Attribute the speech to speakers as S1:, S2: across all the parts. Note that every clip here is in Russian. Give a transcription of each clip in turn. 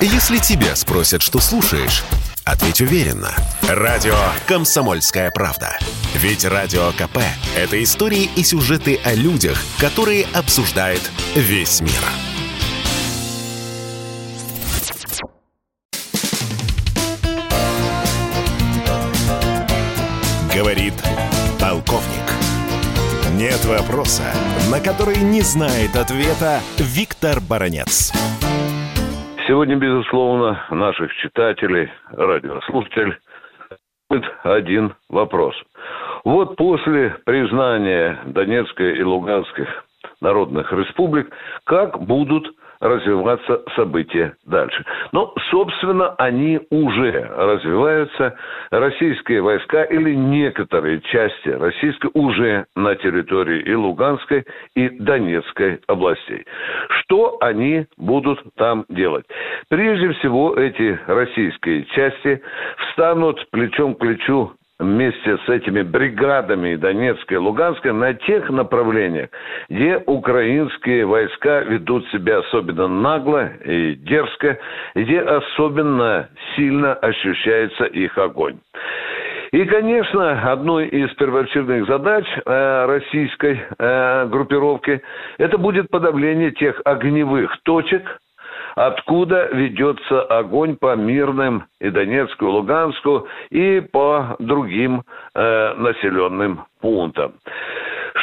S1: Если тебя спросят, что слушаешь, ответь уверенно. Радио «Комсомольская правда». Ведь Радио КП – это истории и сюжеты о людях, которые обсуждает весь мир. Говорит полковник. Нет вопроса, на который не знает ответа Виктор Баранец.
S2: Сегодня, безусловно, наших читателей, радиослушателей, один вопрос. Вот после признания Донецкой и Луганских народных республик, как будут развиваться события дальше. Но, собственно, они уже развиваются. Российские войска или некоторые части российской уже на территории и Луганской, и Донецкой областей. Что они будут там делать? Прежде всего, эти российские части встанут плечом к плечу вместе с этими бригадами Донецкой и Луганской на тех направлениях, где украинские войска ведут себя особенно нагло и дерзко, где особенно сильно ощущается их огонь. И, конечно, одной из первоочередных задач э, российской э, группировки это будет подавление тех огневых точек, откуда ведется огонь по мирным и Донецку, и Луганску, и по другим э, населенным пунктам.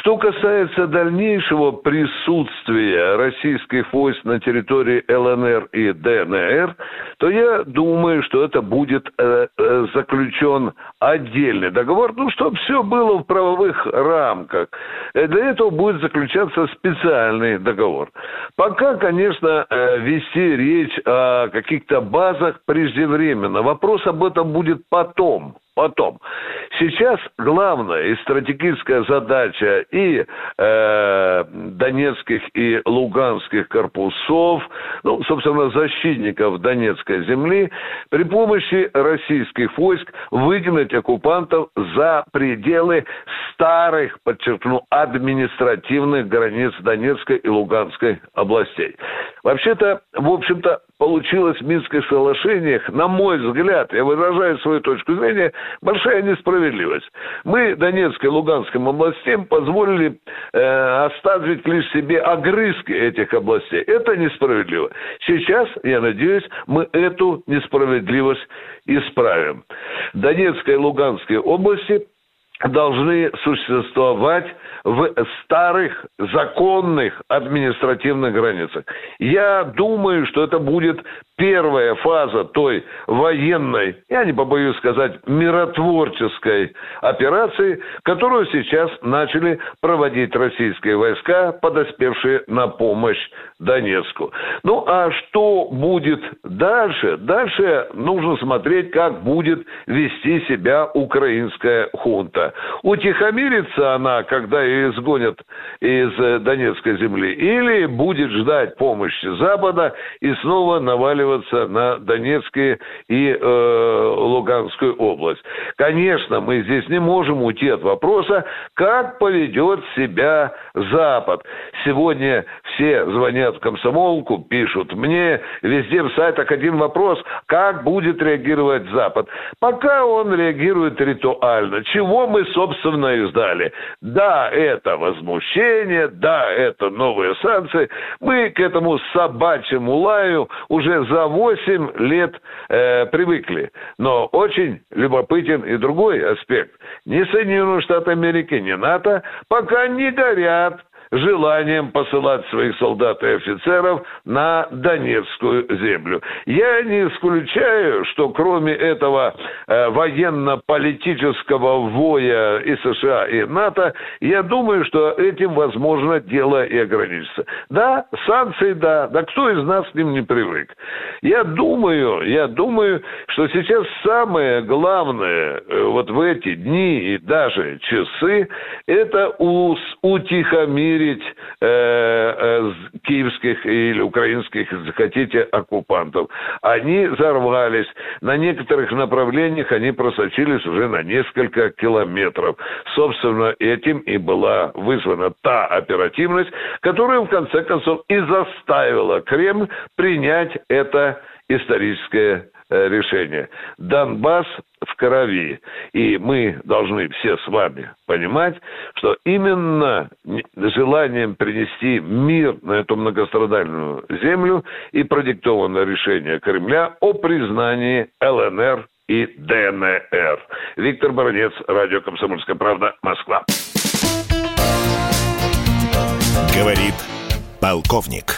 S2: Что касается дальнейшего присутствия российских войск на территории ЛНР и ДНР, то я думаю, что это будет э, э, заключен отдельный договор, ну, чтобы все было в правовых рамках. Э, для этого будет заключаться специальный договор. Пока, конечно, э, вести речь о каких-то базах преждевременно. Вопрос об этом будет потом потом. Сейчас главная и стратегическая задача и э, донецких и луганских корпусов, ну, собственно, защитников Донецкой земли, при помощи российских войск выгнать оккупантов за пределы старых, подчеркну, административных границ Донецкой и Луганской областей. Вообще-то, в общем-то, получилось в Минских соглашениях, на мой взгляд, я выражаю свою точку зрения, большая несправедливость. Мы Донецкой и Луганским областям позволили э, оставить лишь себе огрызки этих областей. Это несправедливо. Сейчас, я надеюсь, мы эту несправедливость исправим. Донецкой и Луганской области должны существовать в старых законных административных границах. Я думаю, что это будет первая фаза той военной, я не побоюсь сказать, миротворческой операции, которую сейчас начали проводить российские войска, подоспевшие на помощь Донецку. Ну а что будет дальше? Дальше нужно смотреть, как будет вести себя украинская хунта. Утихомирится она, когда ее изгонят из э, Донецкой земли, или будет ждать помощи Запада и снова наваливаться на Донецкие и э, Луганскую область. Конечно, мы здесь не можем уйти от вопроса, как поведет себя Запад. Сегодня все звонят в комсомолку, пишут мне, везде в сайтах один вопрос, как будет реагировать Запад. Пока он реагирует ритуально. Чего мы, собственно, и ждали? Да, это возмущение, да, это новые санкции. Мы к этому собачьему лаю уже за 8 лет э, привыкли. Но очень любопытен и другой аспект. Ни Соединенные Штаты Америки, ни НАТО пока не горят желанием посылать своих солдат и офицеров на Донецкую землю. Я не исключаю, что кроме этого военно-политического воя и США, и НАТО, я думаю, что этим, возможно, дело и ограничится. Да, санкции, да, да кто из нас к ним не привык? Я думаю, я думаю, что сейчас самое главное э, вот в эти дни и даже часы, это утихомирить э, э, киевских или украинских, захотите, оккупантов. Они взорвались. На некоторых направлениях они просочились уже на несколько километров. Собственно, этим и была вызвана та оперативность, которая в конце концов и заставила Кремль принять это историческое э, решение. Донбасс в крови. И мы должны все с вами понимать, что именно желанием принести мир на эту многострадальную землю и продиктовано решение Кремля о признании ЛНР и ДНР. Виктор Баранец, радио «Комсомольская правда», Москва.
S1: Говорит полковник.